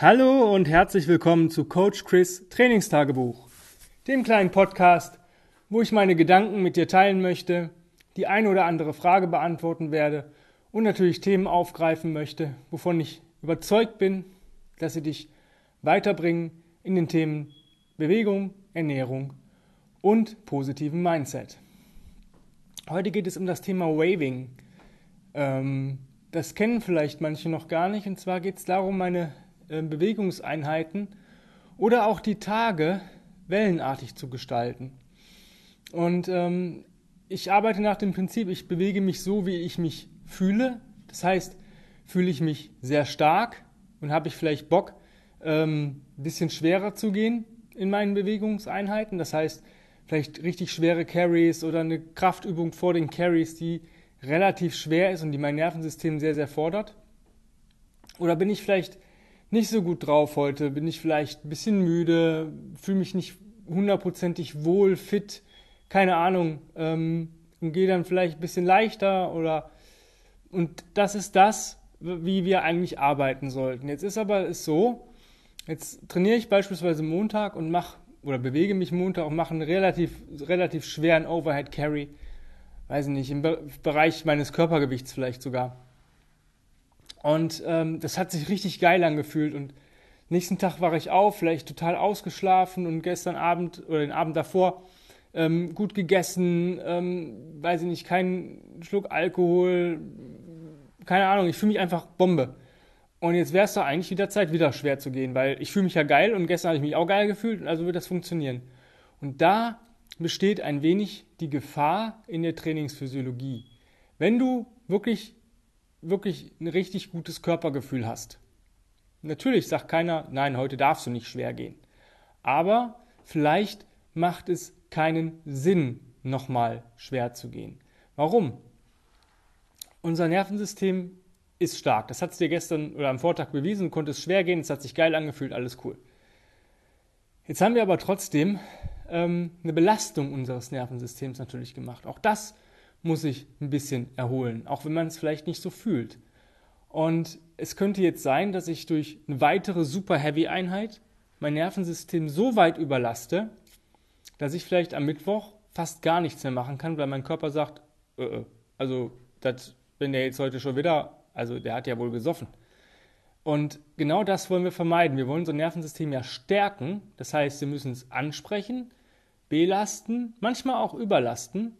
Hallo und herzlich willkommen zu Coach Chris Trainingstagebuch, dem kleinen Podcast, wo ich meine Gedanken mit dir teilen möchte, die eine oder andere Frage beantworten werde und natürlich Themen aufgreifen möchte, wovon ich überzeugt bin, dass sie dich weiterbringen in den Themen Bewegung, Ernährung und positiven Mindset. Heute geht es um das Thema Waving. Ähm, das kennen vielleicht manche noch gar nicht. Und zwar geht es darum, meine Bewegungseinheiten oder auch die Tage wellenartig zu gestalten. Und ähm, ich arbeite nach dem Prinzip, ich bewege mich so, wie ich mich fühle. Das heißt, fühle ich mich sehr stark und habe ich vielleicht Bock, ähm, ein bisschen schwerer zu gehen in meinen Bewegungseinheiten. Das heißt, vielleicht richtig schwere Carries oder eine Kraftübung vor den Carries, die relativ schwer ist und die mein Nervensystem sehr, sehr fordert. Oder bin ich vielleicht nicht so gut drauf heute, bin ich vielleicht ein bisschen müde, fühle mich nicht hundertprozentig wohl, fit, keine Ahnung, ähm, und gehe dann vielleicht ein bisschen leichter oder und das ist das, wie wir eigentlich arbeiten sollten. Jetzt ist aber es so, jetzt trainiere ich beispielsweise Montag und mache oder bewege mich Montag und mache einen relativ, relativ schweren Overhead Carry, weiß ich nicht, im Bereich meines Körpergewichts vielleicht sogar. Und ähm, das hat sich richtig geil angefühlt. Und nächsten Tag war ich auf, vielleicht total ausgeschlafen und gestern Abend oder den Abend davor ähm, gut gegessen, ähm, weiß ich nicht, keinen Schluck Alkohol, keine Ahnung, ich fühle mich einfach Bombe. Und jetzt wäre es doch eigentlich wieder Zeit, wieder schwer zu gehen, weil ich fühle mich ja geil und gestern habe ich mich auch geil gefühlt, also wird das funktionieren. Und da besteht ein wenig die Gefahr in der Trainingsphysiologie. Wenn du wirklich wirklich ein richtig gutes Körpergefühl hast. Natürlich sagt keiner, nein, heute darfst du nicht schwer gehen. Aber vielleicht macht es keinen Sinn, nochmal schwer zu gehen. Warum? Unser Nervensystem ist stark. Das hat es dir gestern oder am Vortag bewiesen, du konntest schwer gehen, es hat sich geil angefühlt, alles cool. Jetzt haben wir aber trotzdem ähm, eine Belastung unseres Nervensystems natürlich gemacht. Auch das muss sich ein bisschen erholen, auch wenn man es vielleicht nicht so fühlt. Und es könnte jetzt sein, dass ich durch eine weitere Super Heavy Einheit mein Nervensystem so weit überlaste, dass ich vielleicht am Mittwoch fast gar nichts mehr machen kann, weil mein Körper sagt, äh, äh also das, wenn der jetzt heute schon wieder, also der hat ja wohl gesoffen. Und genau das wollen wir vermeiden. Wir wollen unser Nervensystem ja stärken. Das heißt, wir müssen es ansprechen, belasten, manchmal auch überlasten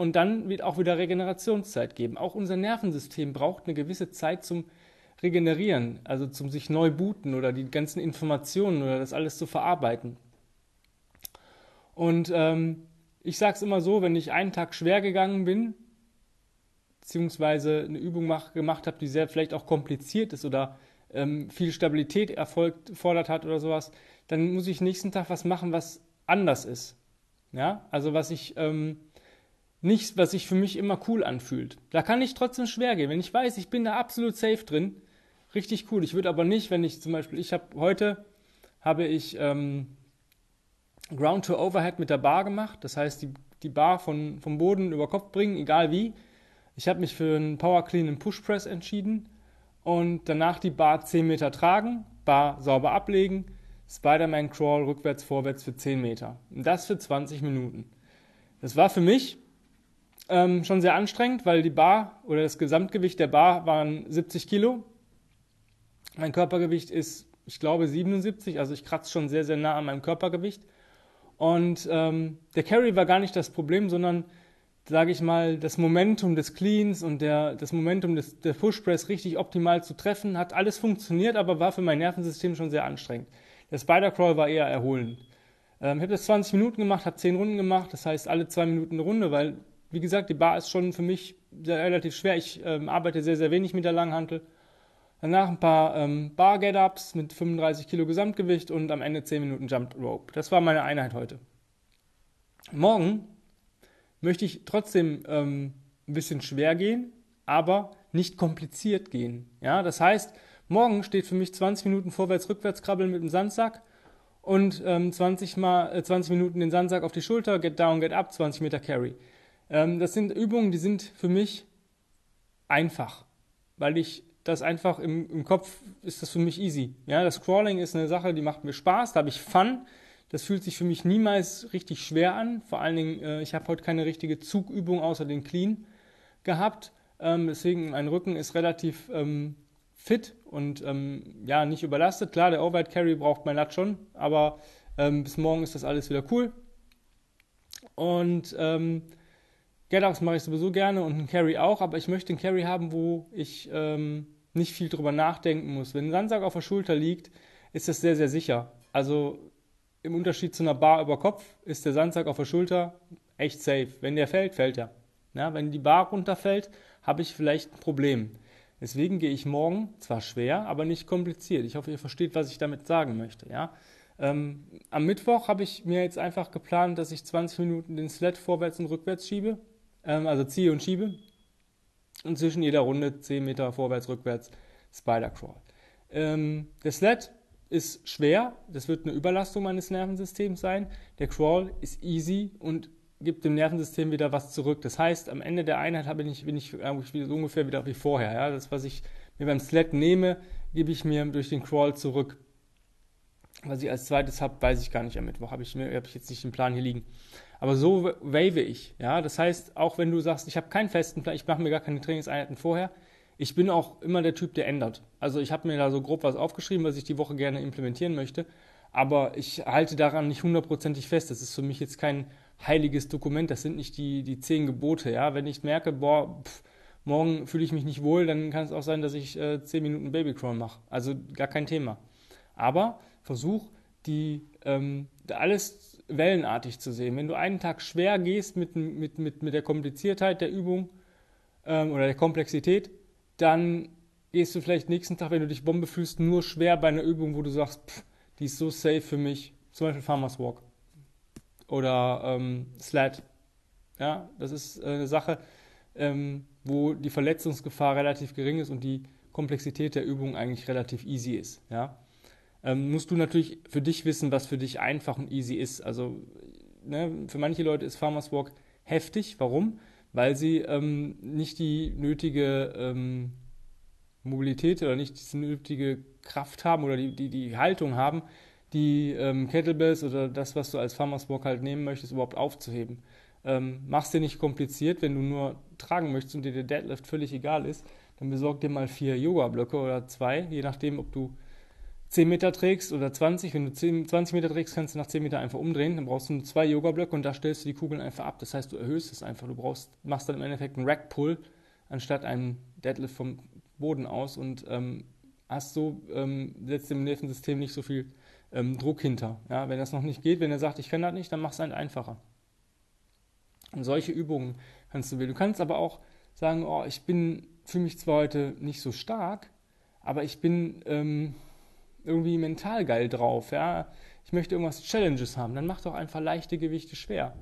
und dann wird auch wieder Regenerationszeit geben. Auch unser Nervensystem braucht eine gewisse Zeit zum Regenerieren, also zum sich neu booten oder die ganzen Informationen oder das alles zu verarbeiten. Und ähm, ich sage es immer so, wenn ich einen Tag schwer gegangen bin, beziehungsweise eine Übung mach, gemacht habe, die sehr vielleicht auch kompliziert ist oder ähm, viel Stabilität erfolgt, fordert hat oder sowas, dann muss ich nächsten Tag was machen, was anders ist. Ja, also was ich ähm, nichts, was sich für mich immer cool anfühlt. Da kann ich trotzdem schwer gehen. Wenn ich weiß, ich bin da absolut safe drin, richtig cool. Ich würde aber nicht, wenn ich zum Beispiel, ich habe heute habe ich ähm, Ground to Overhead mit der Bar gemacht. Das heißt, die, die Bar von, vom Boden über Kopf bringen, egal wie. Ich habe mich für einen Power Clean und Push Press entschieden und danach die Bar 10 Meter tragen, Bar sauber ablegen, Spider-Man Crawl rückwärts, vorwärts für 10 Meter. Und das für 20 Minuten. Das war für mich ähm, schon sehr anstrengend, weil die Bar oder das Gesamtgewicht der Bar waren 70 Kilo. Mein Körpergewicht ist, ich glaube, 77, also ich kratze schon sehr, sehr nah an meinem Körpergewicht. Und ähm, der Carry war gar nicht das Problem, sondern, sage ich mal, das Momentum des Cleans und der, das Momentum des, der Push Press richtig optimal zu treffen, hat alles funktioniert, aber war für mein Nervensystem schon sehr anstrengend. Der Spider Crawl war eher erholend. Ähm, ich habe das 20 Minuten gemacht, habe 10 Runden gemacht, das heißt alle zwei Minuten eine Runde, weil wie gesagt, die Bar ist schon für mich relativ schwer. Ich ähm, arbeite sehr, sehr wenig mit der Langhantel. Danach ein paar ähm, Bar-Get-Ups mit 35 Kilo Gesamtgewicht und am Ende 10 Minuten Jump Rope. Das war meine Einheit heute. Morgen möchte ich trotzdem ähm, ein bisschen schwer gehen, aber nicht kompliziert gehen. Ja, das heißt, morgen steht für mich 20 Minuten vorwärts-rückwärts krabbeln mit dem Sandsack und ähm, 20, mal, äh, 20 Minuten den Sandsack auf die Schulter, get down, get up, 20 Meter Carry. Ähm, das sind Übungen, die sind für mich einfach, weil ich das einfach im, im Kopf, ist das für mich easy. Ja, das Crawling ist eine Sache, die macht mir Spaß, da habe ich Fun. Das fühlt sich für mich niemals richtig schwer an. Vor allen Dingen, äh, ich habe heute keine richtige Zugübung außer den Clean gehabt. Ähm, deswegen, mein Rücken ist relativ ähm, fit und ähm, ja, nicht überlastet. Klar, der Overhead Carry braucht mein Lat schon, aber ähm, bis morgen ist das alles wieder cool. Und ähm, Get-Ups mache ich sowieso gerne und einen Carry auch, aber ich möchte einen Carry haben, wo ich ähm, nicht viel drüber nachdenken muss. Wenn ein Sandsack auf der Schulter liegt, ist das sehr, sehr sicher. Also im Unterschied zu einer Bar über Kopf ist der Sandsack auf der Schulter echt safe. Wenn der fällt, fällt er. Ja, wenn die Bar runterfällt, habe ich vielleicht ein Problem. Deswegen gehe ich morgen zwar schwer, aber nicht kompliziert. Ich hoffe, ihr versteht, was ich damit sagen möchte. Ja? Ähm, am Mittwoch habe ich mir jetzt einfach geplant, dass ich 20 Minuten den Sled vorwärts und rückwärts schiebe, ähm, also ziehe und schiebe. Und zwischen jeder Runde 10 Meter vorwärts, rückwärts Spider Crawl. Ähm, der Sled ist schwer, das wird eine Überlastung meines Nervensystems sein. Der Crawl ist easy und gibt dem Nervensystem wieder was zurück. Das heißt, am Ende der Einheit habe ich, bin ich so ungefähr wieder wie vorher. Ja? Das, was ich mir beim Sled nehme, gebe ich mir durch den Crawl zurück. Was ich als zweites habe, weiß ich gar nicht am Mittwoch. Habe ich, hab ich jetzt nicht den Plan hier liegen. Aber so wave ich. Ja? Das heißt, auch wenn du sagst, ich habe keinen festen Plan, ich mache mir gar keine Trainingseinheiten vorher, ich bin auch immer der Typ, der ändert. Also ich habe mir da so grob was aufgeschrieben, was ich die Woche gerne implementieren möchte. Aber ich halte daran nicht hundertprozentig fest. Das ist für mich jetzt kein heiliges Dokument, das sind nicht die, die zehn Gebote. Ja? Wenn ich merke, boah, pff, morgen fühle ich mich nicht wohl, dann kann es auch sein, dass ich äh, zehn Minuten Babycrawl mache. Also gar kein Thema. Aber versuch, die ähm, alles wellenartig zu sehen. Wenn du einen Tag schwer gehst mit, mit, mit, mit der Kompliziertheit der Übung ähm, oder der Komplexität, dann gehst du vielleicht nächsten Tag, wenn du dich Bombe fühlst, nur schwer bei einer Übung, wo du sagst, pff, die ist so safe für mich. Zum Beispiel Farmers Walk oder ähm, Sled. Ja, das ist äh, eine Sache, ähm, wo die Verletzungsgefahr relativ gering ist und die Komplexität der Übung eigentlich relativ easy ist. Ja. Ähm, musst du natürlich für dich wissen, was für dich einfach und easy ist. Also ne, für manche Leute ist Farmers Walk heftig. Warum? Weil sie ähm, nicht die nötige ähm, Mobilität oder nicht die nötige Kraft haben oder die, die, die Haltung haben, die ähm, Kettlebells oder das, was du als Farmers Walk halt nehmen möchtest, überhaupt aufzuheben. Ähm, mach's dir nicht kompliziert, wenn du nur tragen möchtest und dir der Deadlift völlig egal ist, dann besorg dir mal vier Yoga-Blöcke oder zwei, je nachdem, ob du 10 Meter trägst oder 20. Wenn du 10, 20 Meter trägst, kannst du nach 10 Meter einfach umdrehen. Dann brauchst du nur zwei Yoga-Blöcke und da stellst du die Kugeln einfach ab. Das heißt, du erhöhst es einfach. Du brauchst, machst dann im Endeffekt einen Rack-Pull anstatt einen Deadlift vom Boden aus und ähm, hast so, ähm, setzt dem Nervensystem nicht so viel ähm, Druck hinter. Ja, wenn das noch nicht geht, wenn er sagt, ich kann das nicht, dann mach es halt einfacher. Und solche Übungen kannst du wählen. Du kannst aber auch sagen, oh, ich bin, fühle mich zwar heute nicht so stark, aber ich bin ähm, irgendwie mental geil drauf. Ja? Ich möchte irgendwas Challenges haben. Dann mach doch einfach leichte Gewichte schwer.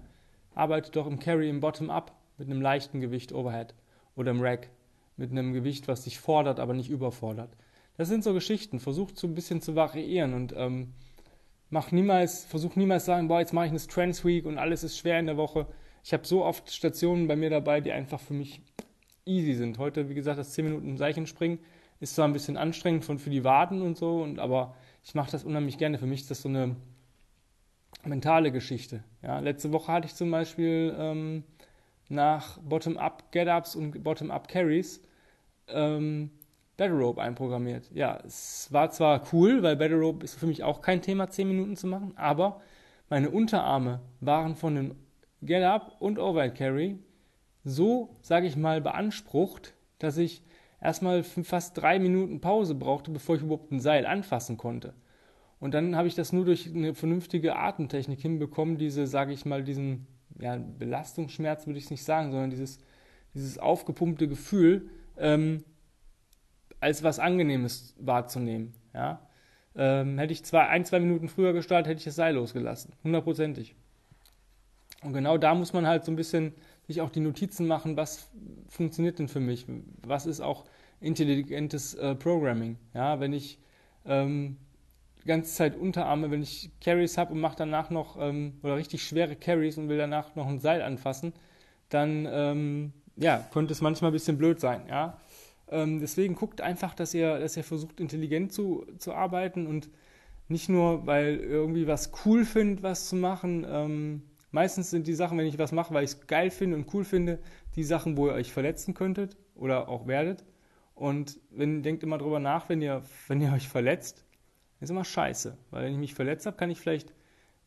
Arbeite doch im Carry im Bottom-up mit einem leichten Gewicht Overhead oder im Rack mit einem Gewicht, was dich fordert, aber nicht überfordert. Das sind so Geschichten. Versucht so ein bisschen zu variieren und ähm, mach niemals, versuch niemals sagen, boah, jetzt mache ich eine Strength Week und alles ist schwer in der Woche. Ich habe so oft Stationen bei mir dabei, die einfach für mich easy sind. Heute, wie gesagt, das 10 Minuten Seichenspringen ist zwar ein bisschen anstrengend von, für die Waden und so, und, aber ich mache das unheimlich gerne. Für mich ist das so eine mentale Geschichte. Ja, letzte Woche hatte ich zum Beispiel ähm, nach Bottom-up Get-Ups und Bottom-up Carries ähm, Battle Rope einprogrammiert. Ja, es war zwar cool, weil Battle Rope ist für mich auch kein Thema, 10 Minuten zu machen, aber meine Unterarme waren von dem Get Up und Overhead Carry so, sage ich mal, beansprucht, dass ich erstmal fast drei Minuten Pause brauchte, bevor ich überhaupt ein Seil anfassen konnte. Und dann habe ich das nur durch eine vernünftige Atemtechnik hinbekommen, diese, sage ich mal, diesen ja, Belastungsschmerz würde ich es nicht sagen, sondern dieses, dieses aufgepumpte Gefühl, ähm, als was Angenehmes wahrzunehmen. Ja? Ähm, hätte ich zwei, ein, zwei Minuten früher gestartet, hätte ich das Seil losgelassen. Hundertprozentig. Und genau da muss man halt so ein bisschen sich auch die Notizen machen, was funktioniert denn für mich? Was ist auch intelligentes äh, Programming? Ja, wenn ich ähm, die ganze Zeit Unterarme, wenn ich Carries habe und mache danach noch ähm, oder richtig schwere Carries und will danach noch ein Seil anfassen, dann ähm, ja, könnte es manchmal ein bisschen blöd sein. Ja? Ähm, deswegen guckt einfach, dass ihr, dass ihr versucht, intelligent zu, zu arbeiten und nicht nur, weil irgendwie was cool findet, was zu machen. Meistens sind die Sachen, wenn ich was mache, weil ich es geil finde und cool finde, die Sachen, wo ihr euch verletzen könntet oder auch werdet. Und wenn, denkt immer drüber nach, wenn ihr, wenn ihr euch verletzt, ist immer scheiße. Weil wenn ich mich verletzt habe, kann ich vielleicht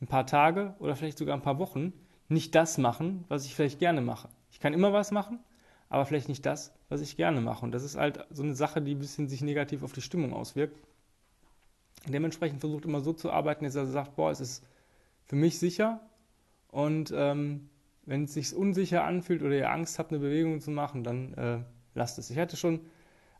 ein paar Tage oder vielleicht sogar ein paar Wochen nicht das machen, was ich vielleicht gerne mache. Ich kann immer was machen, aber vielleicht nicht das, was ich gerne mache. Und das ist halt so eine Sache, die ein bisschen sich negativ auf die Stimmung auswirkt. Dementsprechend versucht immer so zu arbeiten, dass er sagt, boah, es ist für mich sicher und ähm, wenn es sich unsicher anfühlt oder ihr Angst habt, eine Bewegung zu machen, dann äh, lasst es. Ich hatte schon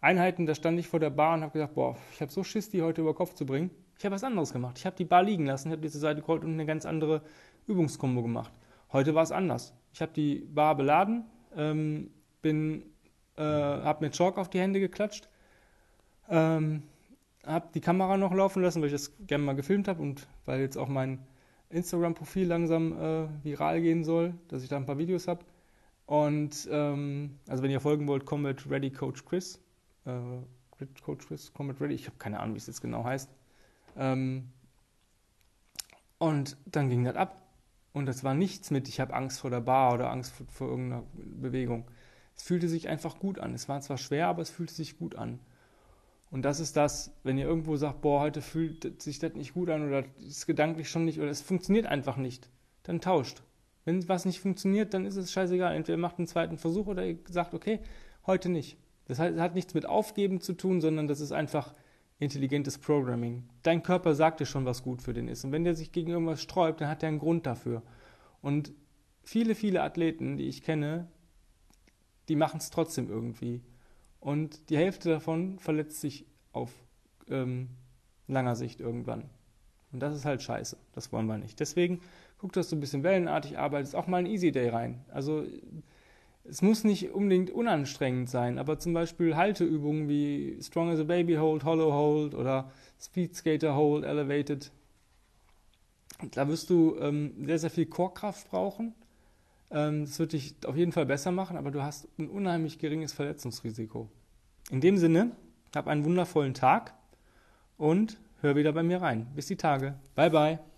Einheiten, da stand ich vor der Bar und habe gesagt, boah, ich habe so Schiss, die heute über Kopf zu bringen. Ich habe was anderes gemacht. Ich habe die Bar liegen lassen, habe die zur Seite geholt und eine ganz andere Übungskombo gemacht. Heute war es anders. Ich habe die Bar beladen, ähm, bin, äh, habe mir Chalk auf die Hände geklatscht, ähm, habe die Kamera noch laufen lassen, weil ich das gerne mal gefilmt habe und weil jetzt auch mein Instagram-Profil langsam äh, viral gehen soll, dass ich da ein paar Videos habe. Und ähm, also wenn ihr folgen wollt, Combat Ready Coach Chris. Äh, Coach Chris, Combat Ready, ich habe keine Ahnung, wie es jetzt genau heißt. Ähm, und dann ging das ab. Und das war nichts mit, ich habe Angst vor der Bar oder Angst vor, vor irgendeiner Bewegung. Es fühlte sich einfach gut an. Es war zwar schwer, aber es fühlte sich gut an. Und das ist das, wenn ihr irgendwo sagt, boah, heute fühlt sich das nicht gut an oder ist gedanklich schon nicht oder es funktioniert einfach nicht, dann tauscht. Wenn was nicht funktioniert, dann ist es scheißegal. Entweder ihr macht einen zweiten Versuch oder ihr sagt, okay, heute nicht. Das hat nichts mit Aufgeben zu tun, sondern das ist einfach intelligentes Programming. Dein Körper sagt dir schon, was gut für den ist. Und wenn der sich gegen irgendwas sträubt, dann hat er einen Grund dafür. Und viele, viele Athleten, die ich kenne, die machen es trotzdem irgendwie. Und die Hälfte davon verletzt sich auf ähm, langer Sicht irgendwann. Und das ist halt scheiße. Das wollen wir nicht. Deswegen guck, dass du ein bisschen wellenartig arbeitest. Auch mal ein Easy Day rein. Also es muss nicht unbedingt unanstrengend sein, aber zum Beispiel Halteübungen wie Strong as a Baby Hold, Hollow Hold oder Speed Skater Hold, Elevated. Da wirst du ähm, sehr, sehr viel Chorkraft brauchen. Ähm, das wird dich auf jeden Fall besser machen, aber du hast ein unheimlich geringes Verletzungsrisiko. In dem Sinne, hab einen wundervollen Tag und hör wieder bei mir rein. Bis die Tage. Bye, bye.